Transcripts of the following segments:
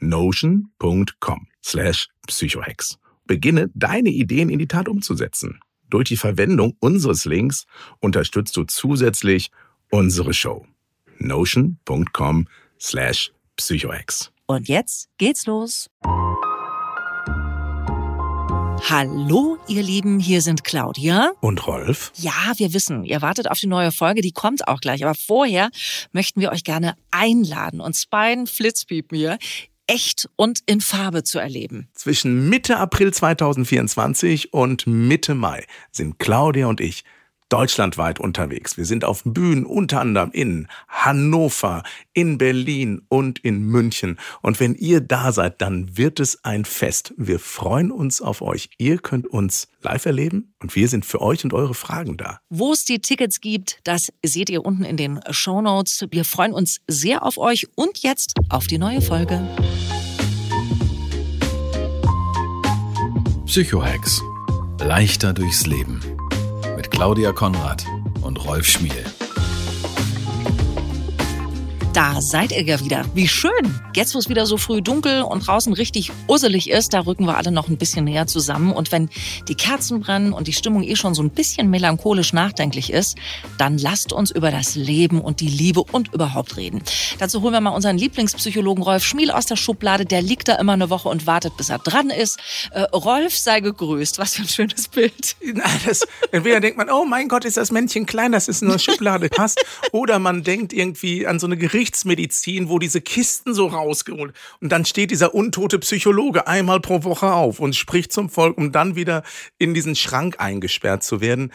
notion.com slash psychohacks. Beginne deine Ideen in die Tat umzusetzen. Durch die Verwendung unseres Links unterstützt du zusätzlich unsere Show. notion.com slash psychohacks. Und jetzt geht's los. Hallo, ihr Lieben, hier sind Claudia. Und Rolf? Ja, wir wissen, ihr wartet auf die neue Folge, die kommt auch gleich. Aber vorher möchten wir euch gerne einladen, uns beiden Flitzpiepen hier echt und in Farbe zu erleben. Zwischen Mitte April 2024 und Mitte Mai sind Claudia und ich deutschlandweit unterwegs. Wir sind auf Bühnen unter anderem in Hannover, in Berlin und in München. Und wenn ihr da seid, dann wird es ein Fest. Wir freuen uns auf euch. Ihr könnt uns live erleben und wir sind für euch und eure Fragen da. Wo es die Tickets gibt, das seht ihr unten in den Show Notes. Wir freuen uns sehr auf euch und jetzt auf die neue Folge. Psychohacks. Leichter durchs Leben. Claudia Konrad und Rolf Schmiel. Da seid ihr ja wieder. Wie schön. Jetzt, wo es wieder so früh dunkel und draußen richtig usselig ist, da rücken wir alle noch ein bisschen näher zusammen. Und wenn die Kerzen brennen und die Stimmung eh schon so ein bisschen melancholisch nachdenklich ist, dann lasst uns über das Leben und die Liebe und überhaupt reden. Dazu holen wir mal unseren Lieblingspsychologen Rolf Schmiel aus der Schublade. Der liegt da immer eine Woche und wartet, bis er dran ist. Äh, Rolf, sei gegrüßt. Was für ein schönes Bild. Na, das, entweder denkt man, oh mein Gott, ist das Männchen klein, das ist nur Schublade passt. Oder man denkt irgendwie an so eine Gerichtsmedizin, wo diese Kisten so rausgeholt. Und dann steht dieser untote Psychologe einmal pro Woche auf und spricht zum Volk, um dann wieder in diesen Schrank eingesperrt zu werden.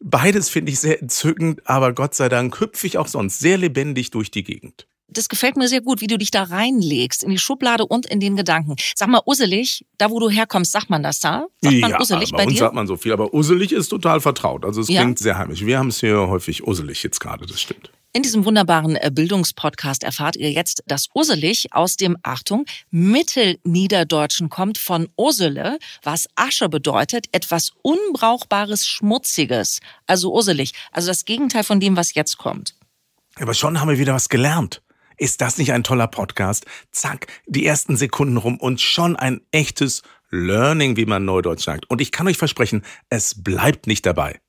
Beides finde ich sehr entzückend, aber Gott sei Dank hüpfe ich auch sonst sehr lebendig durch die Gegend. Das gefällt mir sehr gut, wie du dich da reinlegst, in die Schublade und in den Gedanken. Sag mal, usselig, da wo du herkommst, sagt man das da? Sagt man usselig bei, bei uns dir? sagt man so viel, aber usselig ist total vertraut. Also es Ja? klingt sehr heimisch. Wir haben es hier häufig usselig jetzt gerade, das stimmt. In diesem wunderbaren äh, Bildungspodcast erfahrt ihr jetzt, dass Urselig aus dem, Achtung, Mittelniederdeutschen kommt von Ursele, was Asche bedeutet, etwas Unbrauchbares, Schmutziges. Also urselig, also das Gegenteil von dem, was jetzt kommt. Aber schon haben wir wieder was gelernt. Ist das nicht ein toller Podcast? Zack, die ersten Sekunden rum und schon ein echtes Learning, wie man neudeutsch sagt. Und ich kann euch versprechen, es bleibt nicht dabei.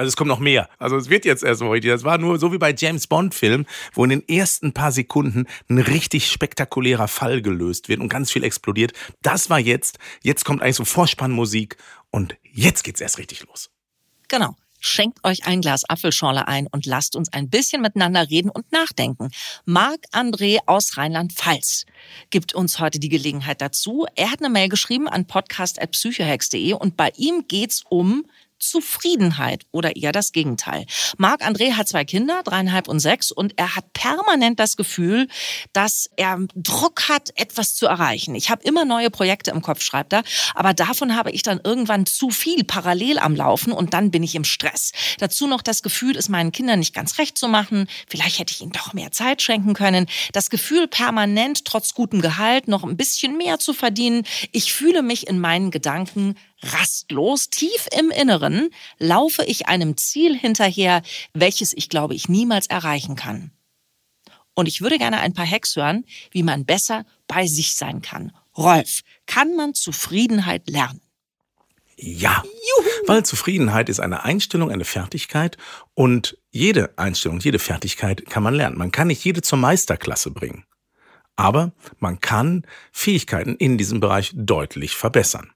Also es kommt noch mehr. Also es wird jetzt erst mal richtig. Das war nur so wie bei James Bond Filmen, wo in den ersten paar Sekunden ein richtig spektakulärer Fall gelöst wird und ganz viel explodiert. Das war jetzt. Jetzt kommt eigentlich so Vorspannmusik und jetzt geht's erst richtig los. Genau. Schenkt euch ein Glas Apfelschorle ein und lasst uns ein bisschen miteinander reden und nachdenken. Marc André aus Rheinland-Pfalz gibt uns heute die Gelegenheit dazu. Er hat eine Mail geschrieben an podcast.psychohex.de und bei ihm geht's um Zufriedenheit oder eher das Gegenteil. Marc André hat zwei Kinder, dreieinhalb und sechs, und er hat permanent das Gefühl, dass er Druck hat, etwas zu erreichen. Ich habe immer neue Projekte im Kopf, schreibt er, aber davon habe ich dann irgendwann zu viel parallel am Laufen und dann bin ich im Stress. Dazu noch das Gefühl, es meinen Kindern nicht ganz recht zu machen. Vielleicht hätte ich ihnen doch mehr Zeit schenken können. Das Gefühl, permanent trotz gutem Gehalt noch ein bisschen mehr zu verdienen. Ich fühle mich in meinen Gedanken rastlos, tief im Inneren laufe ich einem Ziel hinterher, welches ich glaube ich niemals erreichen kann. Und ich würde gerne ein paar Hacks hören, wie man besser bei sich sein kann. Rolf, kann man Zufriedenheit lernen? Ja, Juhu. weil Zufriedenheit ist eine Einstellung, eine Fertigkeit und jede Einstellung, jede Fertigkeit kann man lernen. Man kann nicht jede zur Meisterklasse bringen, aber man kann Fähigkeiten in diesem Bereich deutlich verbessern.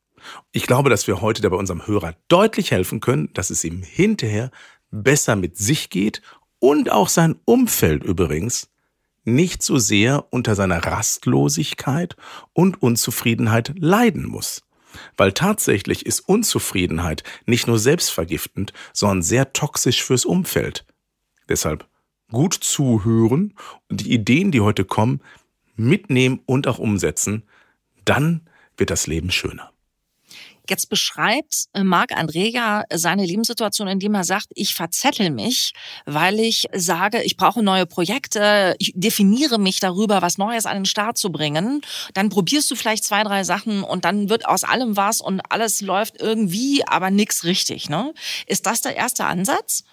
Ich glaube, dass wir heute dabei unserem Hörer deutlich helfen können, dass es ihm hinterher besser mit sich geht und auch sein Umfeld übrigens nicht so sehr unter seiner Rastlosigkeit und Unzufriedenheit leiden muss. Weil tatsächlich ist Unzufriedenheit nicht nur selbstvergiftend, sondern sehr toxisch fürs Umfeld. Deshalb gut zuhören und die Ideen, die heute kommen, mitnehmen und auch umsetzen, dann wird das Leben schöner. Jetzt beschreibt äh, Marc Andrea seine Lebenssituation, indem er sagt, ich verzettel mich, weil ich sage, ich brauche neue Projekte, ich definiere mich darüber, was Neues an den Start zu bringen. Dann probierst du vielleicht zwei, drei Sachen und dann wird aus allem was und alles läuft irgendwie, aber nichts richtig. Ne? Ist das der erste Ansatz?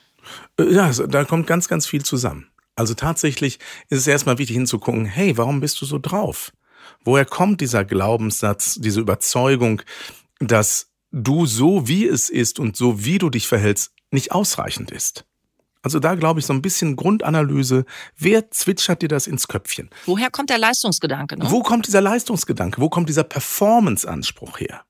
Äh, ja, da kommt ganz, ganz viel zusammen. Also tatsächlich ist es erstmal wichtig hinzugucken, hey, warum bist du so drauf? Woher kommt dieser Glaubenssatz, diese Überzeugung, dass du so wie es ist und so wie du dich verhältst nicht ausreichend ist. Also da glaube ich so ein bisschen Grundanalyse. Wer zwitschert dir das ins Köpfchen? Woher kommt der Leistungsgedanke? Ne? Wo kommt dieser Leistungsgedanke? Wo kommt dieser Performance-Anspruch her?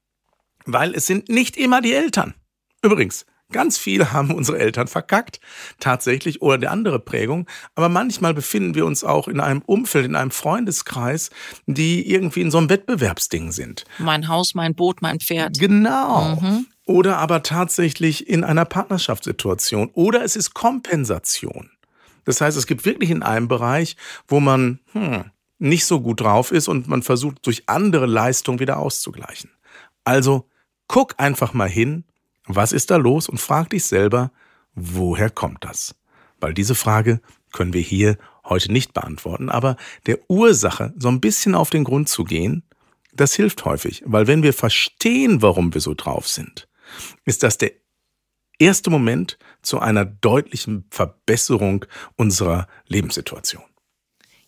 Weil es sind nicht immer die Eltern. Übrigens, Ganz viel haben unsere Eltern verkackt, tatsächlich, oder der andere Prägung. Aber manchmal befinden wir uns auch in einem Umfeld, in einem Freundeskreis, die irgendwie in so einem Wettbewerbsding sind. Mein Haus, mein Boot, mein Pferd. Genau. Mhm. Oder aber tatsächlich in einer Partnerschaftssituation. Oder es ist Kompensation. Das heißt, es gibt wirklich in einem Bereich, wo man hm, nicht so gut drauf ist und man versucht durch andere Leistungen wieder auszugleichen. Also guck einfach mal hin was ist da los? Und frag dich selber, woher kommt das? Weil diese Frage können wir hier heute nicht beantworten, aber der Ursache so ein bisschen auf den Grund zu gehen, das hilft häufig, weil wenn wir verstehen, warum wir so drauf sind, ist das der erste Moment zu einer deutlichen Verbesserung unserer Lebenssituation.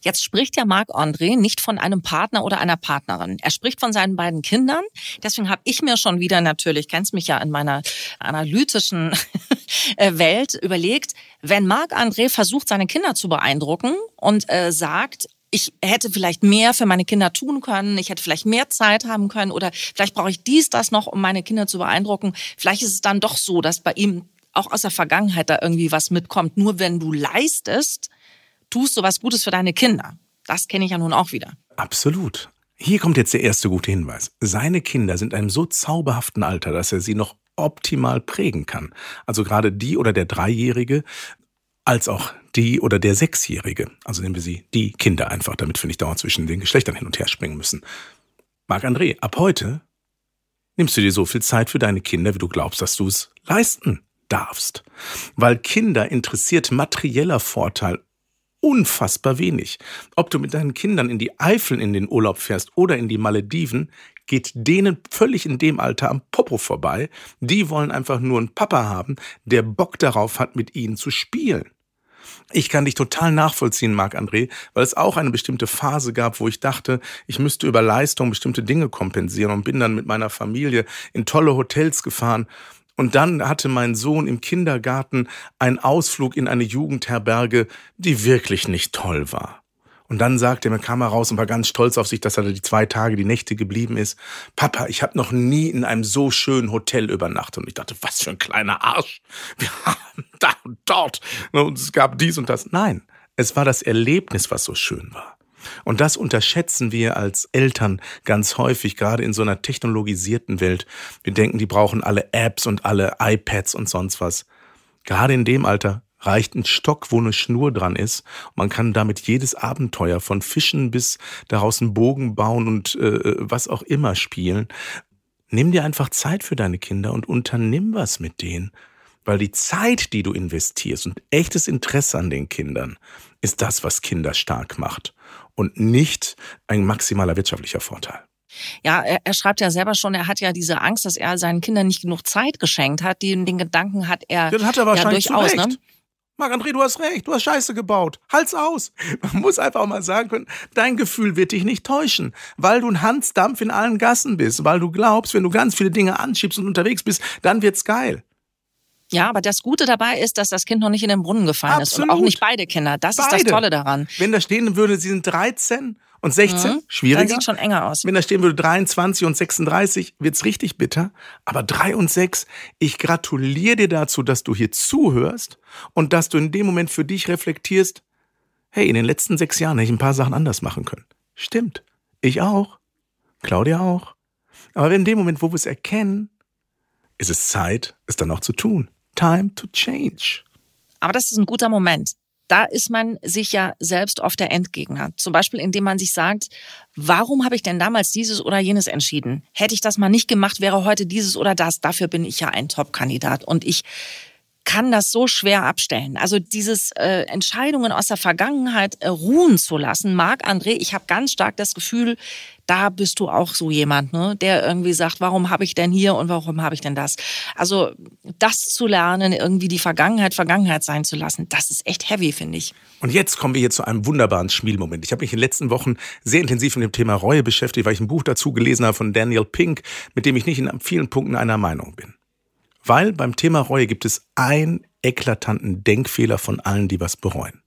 Jetzt spricht ja Marc André nicht von einem Partner oder einer Partnerin. Er spricht von seinen beiden Kindern. Deswegen habe ich mir schon wieder natürlich, kennst mich ja in meiner analytischen äh, Welt, überlegt, wenn Marc André versucht, seine Kinder zu beeindrucken und äh, sagt, ich hätte vielleicht mehr für meine Kinder tun können, ich hätte vielleicht mehr Zeit haben können oder vielleicht brauche ich dies, das noch, um meine Kinder zu beeindrucken. Vielleicht ist es dann doch so, dass bei ihm auch aus der Vergangenheit da irgendwie was mitkommt. Nur wenn du leistest, tust du was Gutes für deine Kinder. Das kenne ich ja nun auch wieder. Absolut. Hier kommt jetzt der erste gute Hinweis. Seine Kinder sind in einem so zauberhaften Alter, dass er sie noch optimal prägen kann. Also gerade die oder der Dreijährige, als auch die oder der Sechsjährige. Also nehmen wir sie die Kinder einfach, damit wir nicht dauernd zwischen den Geschlechtern hin und her springen müssen. Marc André, ab heute nimmst du dir so viel Zeit für deine Kinder, wie du glaubst, dass du es leisten darfst. Weil Kinder interessiert materieller Vorteil unfassbar wenig. Ob du mit deinen Kindern in die Eifel in den Urlaub fährst oder in die Malediven, geht denen völlig in dem Alter am Popo vorbei. Die wollen einfach nur einen Papa haben, der Bock darauf hat, mit ihnen zu spielen. Ich kann dich total nachvollziehen, Marc André, weil es auch eine bestimmte Phase gab, wo ich dachte, ich müsste über Leistung bestimmte Dinge kompensieren und bin dann mit meiner Familie in tolle Hotels gefahren und dann hatte mein Sohn im Kindergarten einen Ausflug in eine Jugendherberge, die wirklich nicht toll war. Und dann sagte er, kam er raus und war ganz stolz auf sich, dass er die zwei Tage, die Nächte geblieben ist. Papa, ich habe noch nie in einem so schönen Hotel übernachtet. Und ich dachte, was für ein kleiner Arsch. Wir haben da und dort. Und es gab dies und das. Nein, es war das Erlebnis, was so schön war. Und das unterschätzen wir als Eltern ganz häufig, gerade in so einer technologisierten Welt. Wir denken, die brauchen alle Apps und alle iPads und sonst was. Gerade in dem Alter reicht ein Stock, wo eine Schnur dran ist. Man kann damit jedes Abenteuer von Fischen bis daraus einen Bogen bauen und äh, was auch immer spielen. Nimm dir einfach Zeit für deine Kinder und unternimm was mit denen. Weil die Zeit, die du investierst und echtes Interesse an den Kindern, ist das, was Kinder stark macht und nicht ein maximaler wirtschaftlicher Vorteil. Ja, er, er, schreibt ja selber schon, er hat ja diese Angst, dass er seinen Kindern nicht genug Zeit geschenkt hat. Den, den Gedanken hat er ja, hat er wahrscheinlich ja durchaus. Ne? Marc-André, du hast recht, du hast Scheiße gebaut. Halt's aus. Man muss einfach auch mal sagen können, dein Gefühl wird dich nicht täuschen, weil du ein Hansdampf in allen Gassen bist, weil du glaubst, wenn du ganz viele Dinge anschiebst und unterwegs bist, dann wird's geil. Ja, aber das Gute dabei ist, dass das Kind noch nicht in den Brunnen gefallen Absolut. ist und auch nicht beide Kinder. Das beide. ist das Tolle daran. Wenn da stehen würde, sie sind 13 und 16, mhm. schwieriger. Dann sieht schon enger aus. Wenn da stehen würde 23 und 36, wird's richtig bitter. Aber 3 und 6, ich gratuliere dir dazu, dass du hier zuhörst und dass du in dem Moment für dich reflektierst, hey, in den letzten sechs Jahren hätte ich ein paar Sachen anders machen können. Stimmt. Ich auch. Claudia auch. Aber in dem Moment, wo wir es erkennen, ist es Zeit, es dann auch zu tun. Time to change. Aber das ist ein guter Moment. Da ist man sich ja selbst oft der Endgegner. Zum Beispiel, indem man sich sagt, warum habe ich denn damals dieses oder jenes entschieden? Hätte ich das mal nicht gemacht, wäre heute dieses oder das. Dafür bin ich ja ein Top-Kandidat. Und ich kann das so schwer abstellen. Also dieses äh, Entscheidungen aus der Vergangenheit äh, ruhen zu lassen. Marc André, ich habe ganz stark das Gefühl, da bist du auch so jemand, ne, der irgendwie sagt, warum habe ich denn hier und warum habe ich denn das? Also das zu lernen, irgendwie die Vergangenheit Vergangenheit sein zu lassen, das ist echt heavy, finde ich. Und jetzt kommen wir hier zu einem wunderbaren Schmielmoment. Ich habe mich in den letzten Wochen sehr intensiv mit dem Thema Reue beschäftigt, weil ich ein Buch dazu gelesen habe von Daniel Pink, mit dem ich nicht in vielen Punkten einer Meinung bin. Weil beim Thema Reue gibt es einen eklatanten Denkfehler von allen, die was bereuen.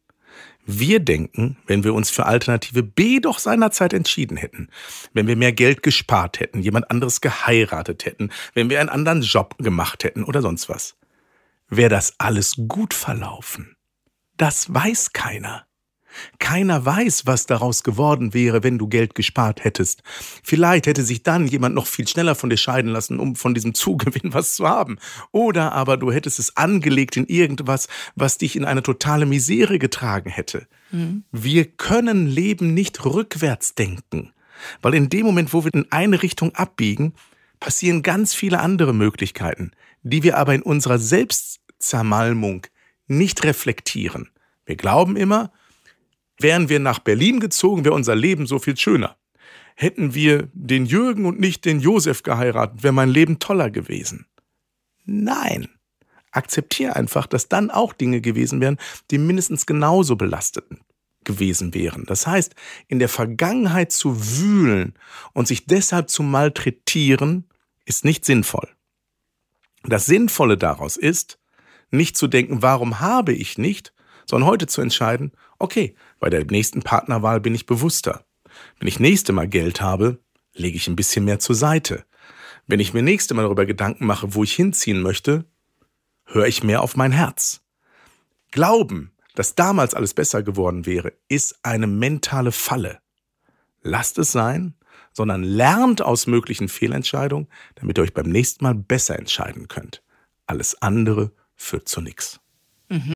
Wir denken, wenn wir uns für Alternative B doch seinerzeit entschieden hätten, wenn wir mehr Geld gespart hätten, jemand anderes geheiratet hätten, wenn wir einen anderen Job gemacht hätten oder sonst was, wäre das alles gut verlaufen. Das weiß keiner. Keiner weiß, was daraus geworden wäre, wenn du Geld gespart hättest. Vielleicht hätte sich dann jemand noch viel schneller von dir scheiden lassen, um von diesem Zugewinn was zu haben. Oder aber du hättest es angelegt in irgendwas, was dich in eine totale Misere getragen hätte. Mhm. Wir können Leben nicht rückwärts denken. Weil in dem Moment, wo wir in eine Richtung abbiegen, passieren ganz viele andere Möglichkeiten, die wir aber in unserer Selbstzermalmung nicht reflektieren. Wir glauben immer, Wären wir nach Berlin gezogen, wäre unser Leben so viel schöner. Hätten wir den Jürgen und nicht den Josef geheiratet, wäre mein Leben toller gewesen. Nein. Akzeptiere einfach, dass dann auch Dinge gewesen wären, die mindestens genauso belastet gewesen wären. Das heißt, in der Vergangenheit zu wühlen und sich deshalb zu malträtieren, ist nicht sinnvoll. Das Sinnvolle daraus ist, nicht zu denken, warum habe ich nicht, sondern heute zu entscheiden, okay, bei der nächsten Partnerwahl bin ich bewusster. Wenn ich nächste Mal Geld habe, lege ich ein bisschen mehr zur Seite. Wenn ich mir nächste Mal darüber Gedanken mache, wo ich hinziehen möchte, höre ich mehr auf mein Herz. Glauben, dass damals alles besser geworden wäre, ist eine mentale Falle. Lasst es sein, sondern lernt aus möglichen Fehlentscheidungen, damit ihr euch beim nächsten Mal besser entscheiden könnt. Alles andere führt zu nichts. Mhm.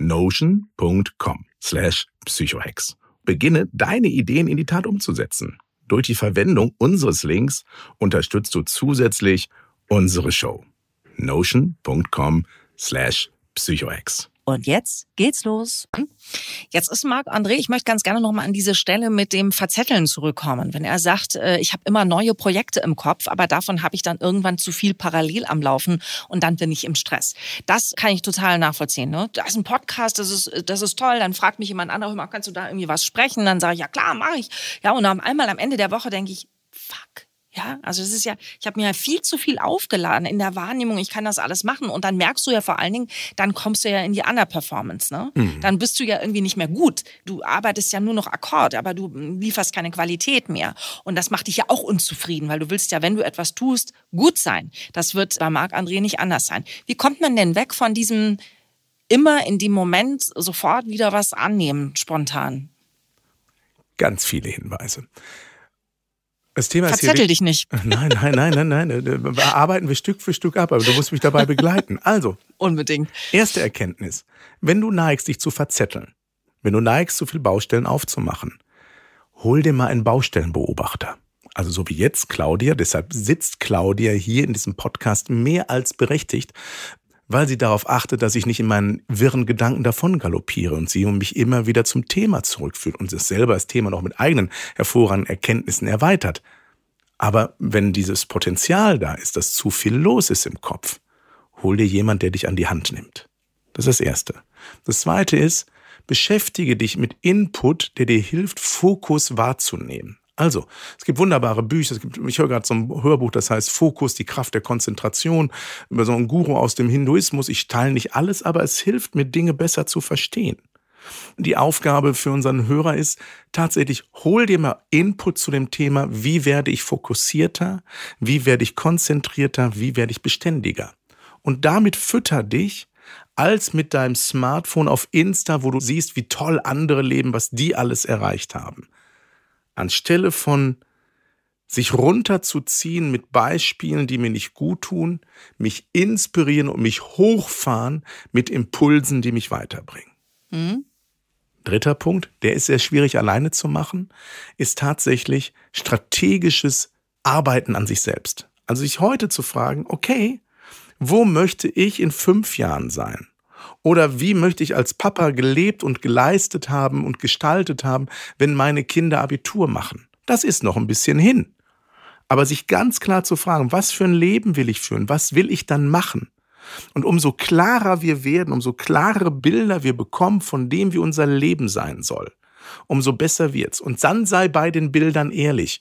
notion.com slash psychohex. Beginne deine Ideen in die Tat umzusetzen. Durch die Verwendung unseres Links unterstützt du zusätzlich unsere Show. notion.com slash psychohex. Und jetzt geht's los. Jetzt ist Marc André, ich möchte ganz gerne nochmal an diese Stelle mit dem Verzetteln zurückkommen. Wenn er sagt, äh, ich habe immer neue Projekte im Kopf, aber davon habe ich dann irgendwann zu viel parallel am Laufen und dann bin ich im Stress. Das kann ich total nachvollziehen. Ne? Da ist ein Podcast, das ist, das ist toll. Dann fragt mich jemand anderes, kannst du da irgendwie was sprechen? Dann sage ich, ja klar, mache ich. Ja, und dann einmal am Ende der Woche denke ich, fuck ja, also es ist ja, ich habe mir ja viel zu viel aufgeladen in der Wahrnehmung, ich kann das alles machen. Und dann merkst du ja vor allen Dingen, dann kommst du ja in die Underperformance. Ne? Mhm. Dann bist du ja irgendwie nicht mehr gut. Du arbeitest ja nur noch Akkord, aber du lieferst keine Qualität mehr. Und das macht dich ja auch unzufrieden, weil du willst ja, wenn du etwas tust, gut sein. Das wird bei Marc André nicht anders sein. Wie kommt man denn weg von diesem immer in dem Moment sofort wieder was annehmen, spontan? Ganz viele Hinweise. Das Thema Verzettel dich nicht. Nein, nein, nein, nein, nein. Arbeiten wir Stück für Stück ab, aber du musst mich dabei begleiten. Also. Unbedingt. Erste Erkenntnis. Wenn du neigst, dich zu verzetteln, wenn du neigst, zu viele Baustellen aufzumachen, hol dir mal einen Baustellenbeobachter. Also so wie jetzt Claudia, deshalb sitzt Claudia hier in diesem Podcast mehr als berechtigt, weil sie darauf achtet, dass ich nicht in meinen wirren Gedanken davon galoppiere und sie und mich immer wieder zum Thema zurückführt und sich selber das Thema noch mit eigenen hervorragenden Erkenntnissen erweitert. Aber wenn dieses Potenzial da ist, dass zu viel los ist im Kopf, hol dir jemand, der dich an die Hand nimmt. Das ist das Erste. Das Zweite ist, beschäftige dich mit Input, der dir hilft, Fokus wahrzunehmen. Also, es gibt wunderbare Bücher. Es gibt, ich höre gerade so ein Hörbuch, das heißt Fokus, die Kraft der Konzentration, über so einen Guru aus dem Hinduismus. Ich teile nicht alles, aber es hilft mir, Dinge besser zu verstehen. Die Aufgabe für unseren Hörer ist tatsächlich, hol dir mal Input zu dem Thema, wie werde ich fokussierter, wie werde ich konzentrierter, wie werde ich beständiger. Und damit fütter dich als mit deinem Smartphone auf Insta, wo du siehst, wie toll andere leben, was die alles erreicht haben anstelle von sich runterzuziehen mit Beispielen, die mir nicht gut tun, mich inspirieren und mich hochfahren mit Impulsen, die mich weiterbringen. Mhm. Dritter Punkt, der ist sehr schwierig alleine zu machen, ist tatsächlich strategisches Arbeiten an sich selbst. Also sich heute zu fragen, okay, wo möchte ich in fünf Jahren sein? Oder wie möchte ich als Papa gelebt und geleistet haben und gestaltet haben, wenn meine Kinder Abitur machen? Das ist noch ein bisschen hin. Aber sich ganz klar zu fragen, was für ein Leben will ich führen? Was will ich dann machen? Und umso klarer wir werden, umso klarere Bilder wir bekommen von dem, wie unser Leben sein soll, umso besser wird's. Und dann sei bei den Bildern ehrlich.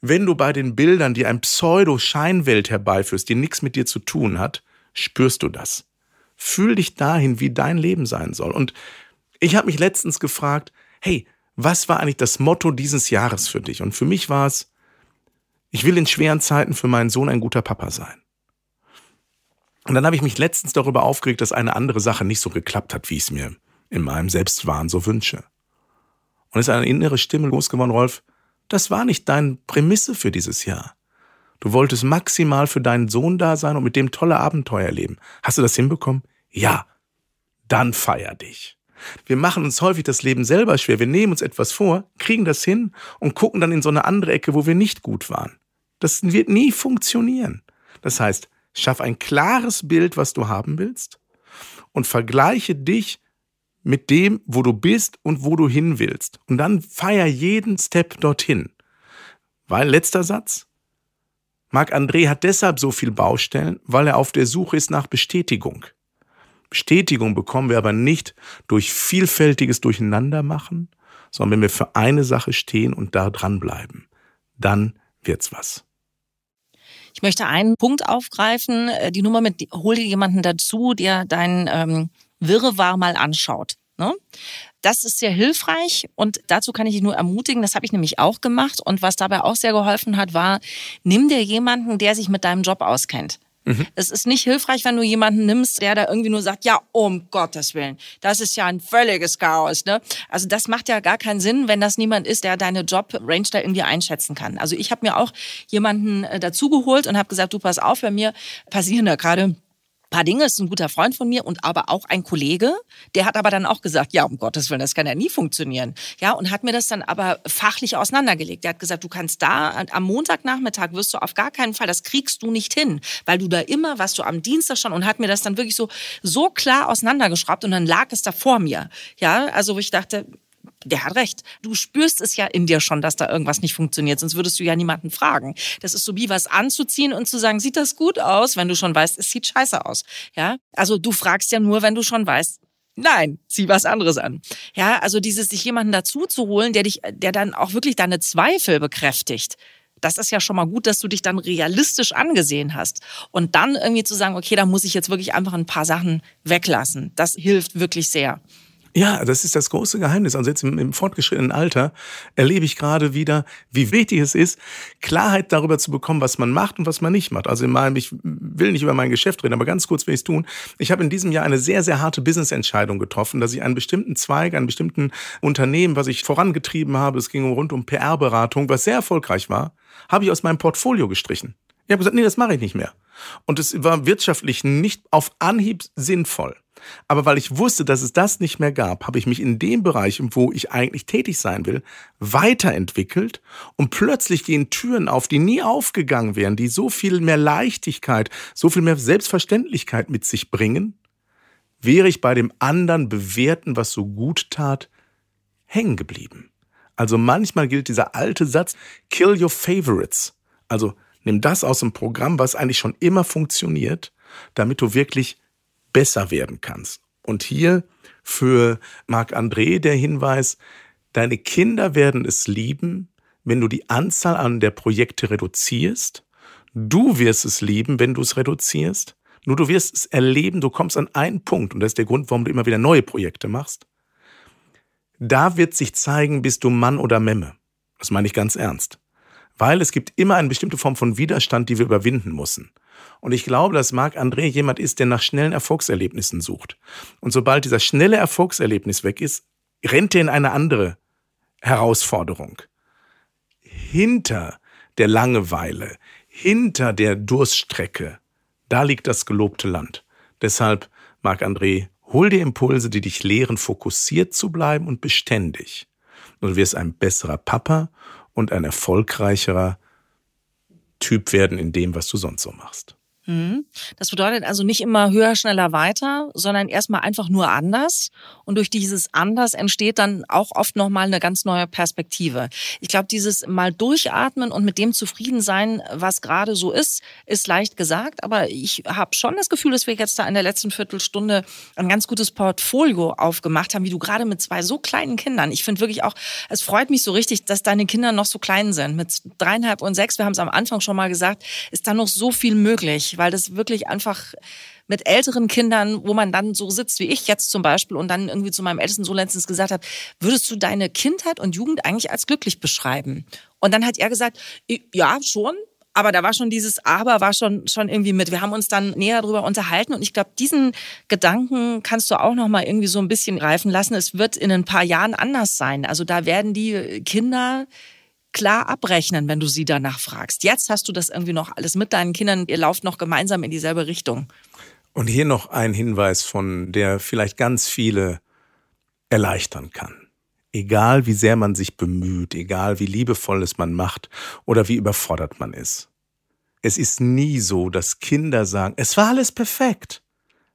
Wenn du bei den Bildern dir ein Pseudo-Scheinwelt herbeiführst, die nichts mit dir zu tun hat, spürst du das. Fühl dich dahin, wie dein Leben sein soll. Und ich habe mich letztens gefragt, hey, was war eigentlich das Motto dieses Jahres für dich? Und für mich war es, ich will in schweren Zeiten für meinen Sohn ein guter Papa sein. Und dann habe ich mich letztens darüber aufgeregt, dass eine andere Sache nicht so geklappt hat, wie ich es mir in meinem Selbstwahn so wünsche. Und es ist eine innere Stimme losgeworden, Rolf, das war nicht deine Prämisse für dieses Jahr. Du wolltest maximal für deinen Sohn da sein und mit dem tolle Abenteuer erleben. Hast du das hinbekommen? Ja. Dann feier dich. Wir machen uns häufig das Leben selber schwer. Wir nehmen uns etwas vor, kriegen das hin und gucken dann in so eine andere Ecke, wo wir nicht gut waren. Das wird nie funktionieren. Das heißt, schaff ein klares Bild, was du haben willst und vergleiche dich mit dem, wo du bist und wo du hin willst. Und dann feier jeden Step dorthin. Weil letzter Satz, Marc-André hat deshalb so viel Baustellen, weil er auf der Suche ist nach Bestätigung. Bestätigung bekommen wir aber nicht durch vielfältiges Durcheinandermachen, sondern wenn wir für eine Sache stehen und da dranbleiben. Dann wird's was. Ich möchte einen Punkt aufgreifen. Äh, die Nummer mit, hol dir jemanden dazu, der dein ähm, Wirrwarr mal anschaut. Ne? Das ist sehr hilfreich und dazu kann ich dich nur ermutigen, das habe ich nämlich auch gemacht und was dabei auch sehr geholfen hat, war, nimm dir jemanden, der sich mit deinem Job auskennt. Mhm. Es ist nicht hilfreich, wenn du jemanden nimmst, der da irgendwie nur sagt, ja, um Gottes Willen, das ist ja ein völliges Chaos. Ne? Also das macht ja gar keinen Sinn, wenn das niemand ist, der deine Job-Range da irgendwie einschätzen kann. Also ich habe mir auch jemanden äh, dazugeholt und habe gesagt, du pass auf, bei mir passieren da gerade paar Dinge, ist ein guter Freund von mir und aber auch ein Kollege, der hat aber dann auch gesagt, ja, um Gottes Willen, das kann ja nie funktionieren. Ja, und hat mir das dann aber fachlich auseinandergelegt. Der hat gesagt, du kannst da am Montagnachmittag wirst du auf gar keinen Fall, das kriegst du nicht hin, weil du da immer, was du am Dienstag schon und hat mir das dann wirklich so so klar auseinandergeschraubt und dann lag es da vor mir. Ja, also ich dachte, der hat recht. Du spürst es ja in dir schon, dass da irgendwas nicht funktioniert, sonst würdest du ja niemanden fragen. Das ist so wie was anzuziehen und zu sagen, sieht das gut aus, wenn du schon weißt, es sieht scheiße aus. Ja? Also du fragst ja nur, wenn du schon weißt, Nein, zieh was anderes an. Ja, also dieses sich jemanden dazu zu holen, der dich, der dann auch wirklich deine Zweifel bekräftigt. Das ist ja schon mal gut, dass du dich dann realistisch angesehen hast. Und dann irgendwie zu sagen, okay, da muss ich jetzt wirklich einfach ein paar Sachen weglassen. Das hilft wirklich sehr. Ja, das ist das große Geheimnis. Also jetzt im, im, fortgeschrittenen Alter erlebe ich gerade wieder, wie wichtig es ist, Klarheit darüber zu bekommen, was man macht und was man nicht macht. Also in meinem, ich will nicht über mein Geschäft reden, aber ganz kurz will ich es tun. Ich habe in diesem Jahr eine sehr, sehr harte Business-Entscheidung getroffen, dass ich einen bestimmten Zweig, einen bestimmten Unternehmen, was ich vorangetrieben habe, es ging rund um PR-Beratung, was sehr erfolgreich war, habe ich aus meinem Portfolio gestrichen. Ich habe gesagt, nee, das mache ich nicht mehr. Und es war wirtschaftlich nicht auf Anhieb sinnvoll. Aber weil ich wusste, dass es das nicht mehr gab, habe ich mich in dem Bereich, wo ich eigentlich tätig sein will, weiterentwickelt und plötzlich gehen Türen auf, die nie aufgegangen wären, die so viel mehr Leichtigkeit, so viel mehr Selbstverständlichkeit mit sich bringen, wäre ich bei dem anderen Bewerten, was so gut tat, hängen geblieben. Also manchmal gilt dieser alte Satz, kill your favorites. Also nimm das aus dem Programm, was eigentlich schon immer funktioniert, damit du wirklich besser werden kannst. Und hier für Marc André der Hinweis, deine Kinder werden es lieben, wenn du die Anzahl an der Projekte reduzierst. Du wirst es lieben, wenn du es reduzierst. Nur du wirst es erleben, du kommst an einen Punkt, und das ist der Grund, warum du immer wieder neue Projekte machst. Da wird sich zeigen, bist du Mann oder Memme. Das meine ich ganz ernst. Weil es gibt immer eine bestimmte Form von Widerstand, die wir überwinden müssen. Und ich glaube, dass Marc André jemand ist, der nach schnellen Erfolgserlebnissen sucht. Und sobald dieser schnelle Erfolgserlebnis weg ist, rennt er in eine andere Herausforderung. Hinter der Langeweile, hinter der Durststrecke, da liegt das gelobte Land. Deshalb, Marc André, hol dir Impulse, die dich lehren, fokussiert zu bleiben und beständig. Und du wirst ein besserer Papa und ein erfolgreicherer Typ werden in dem, was du sonst so machst. Mhm. Das bedeutet also nicht immer höher, schneller, weiter, sondern erstmal einfach nur anders. Und durch dieses anders entsteht dann auch oft nochmal eine ganz neue Perspektive. Ich glaube, dieses mal durchatmen und mit dem zufrieden sein, was gerade so ist, ist leicht gesagt. Aber ich habe schon das Gefühl, dass wir jetzt da in der letzten Viertelstunde ein ganz gutes Portfolio aufgemacht haben, wie du gerade mit zwei so kleinen Kindern. Ich finde wirklich auch, es freut mich so richtig, dass deine Kinder noch so klein sind. Mit dreieinhalb und sechs, wir haben es am Anfang schon mal gesagt, ist da noch so viel möglich weil das wirklich einfach mit älteren Kindern, wo man dann so sitzt wie ich jetzt zum Beispiel und dann irgendwie zu meinem ältesten Sohn letztens gesagt habe, würdest du deine Kindheit und Jugend eigentlich als glücklich beschreiben? Und dann hat er gesagt, ja, schon. Aber da war schon dieses Aber, war schon, schon irgendwie mit. Wir haben uns dann näher darüber unterhalten und ich glaube, diesen Gedanken kannst du auch noch mal irgendwie so ein bisschen reifen lassen. Es wird in ein paar Jahren anders sein. Also da werden die Kinder klar abrechnen, wenn du sie danach fragst. Jetzt hast du das irgendwie noch alles mit deinen Kindern, ihr lauft noch gemeinsam in dieselbe Richtung. Und hier noch ein Hinweis von, der vielleicht ganz viele erleichtern kann. Egal wie sehr man sich bemüht, egal wie liebevoll es man macht oder wie überfordert man ist. Es ist nie so, dass Kinder sagen, es war alles perfekt.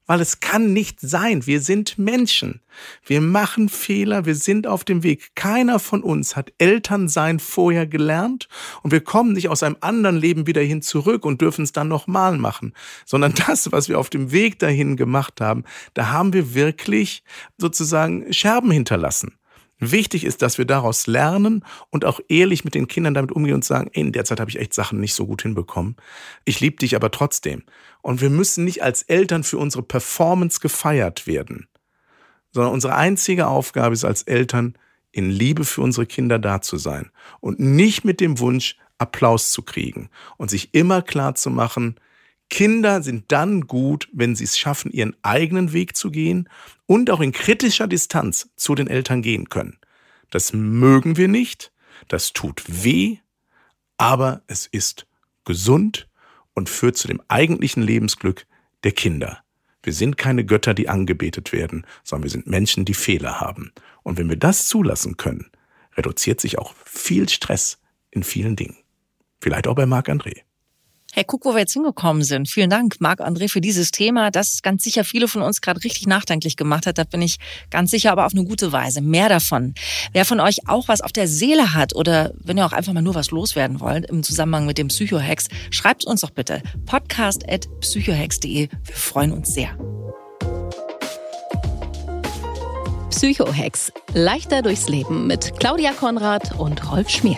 Weil es kann nicht sein. Wir sind Menschen. Wir machen Fehler. Wir sind auf dem Weg. Keiner von uns hat Elternsein vorher gelernt und wir kommen nicht aus einem anderen Leben wieder hin zurück und dürfen es dann nochmal machen, sondern das, was wir auf dem Weg dahin gemacht haben, da haben wir wirklich sozusagen Scherben hinterlassen. Wichtig ist, dass wir daraus lernen und auch ehrlich mit den Kindern damit umgehen und sagen, in der Zeit habe ich echt Sachen nicht so gut hinbekommen. Ich liebe dich aber trotzdem. Und wir müssen nicht als Eltern für unsere Performance gefeiert werden, sondern unsere einzige Aufgabe ist als Eltern, in Liebe für unsere Kinder da zu sein und nicht mit dem Wunsch, Applaus zu kriegen und sich immer klar zu machen, Kinder sind dann gut, wenn sie es schaffen, ihren eigenen Weg zu gehen und auch in kritischer Distanz zu den Eltern gehen können. Das mögen wir nicht, das tut weh, aber es ist gesund und führt zu dem eigentlichen Lebensglück der Kinder. Wir sind keine Götter, die angebetet werden, sondern wir sind Menschen, die Fehler haben. Und wenn wir das zulassen können, reduziert sich auch viel Stress in vielen Dingen. Vielleicht auch bei Marc André. Hey, guck, wo wir jetzt hingekommen sind. Vielen Dank, Marc-André, für dieses Thema, das ganz sicher viele von uns gerade richtig nachdenklich gemacht hat. Da bin ich ganz sicher, aber auf eine gute Weise. Mehr davon. Wer von euch auch was auf der Seele hat oder wenn ihr auch einfach mal nur was loswerden wollt im Zusammenhang mit dem Psychohex, schreibt uns doch bitte podcast.psychohex.de. Wir freuen uns sehr. Psychohex. Leichter durchs Leben mit Claudia Konrad und Rolf Schmiel.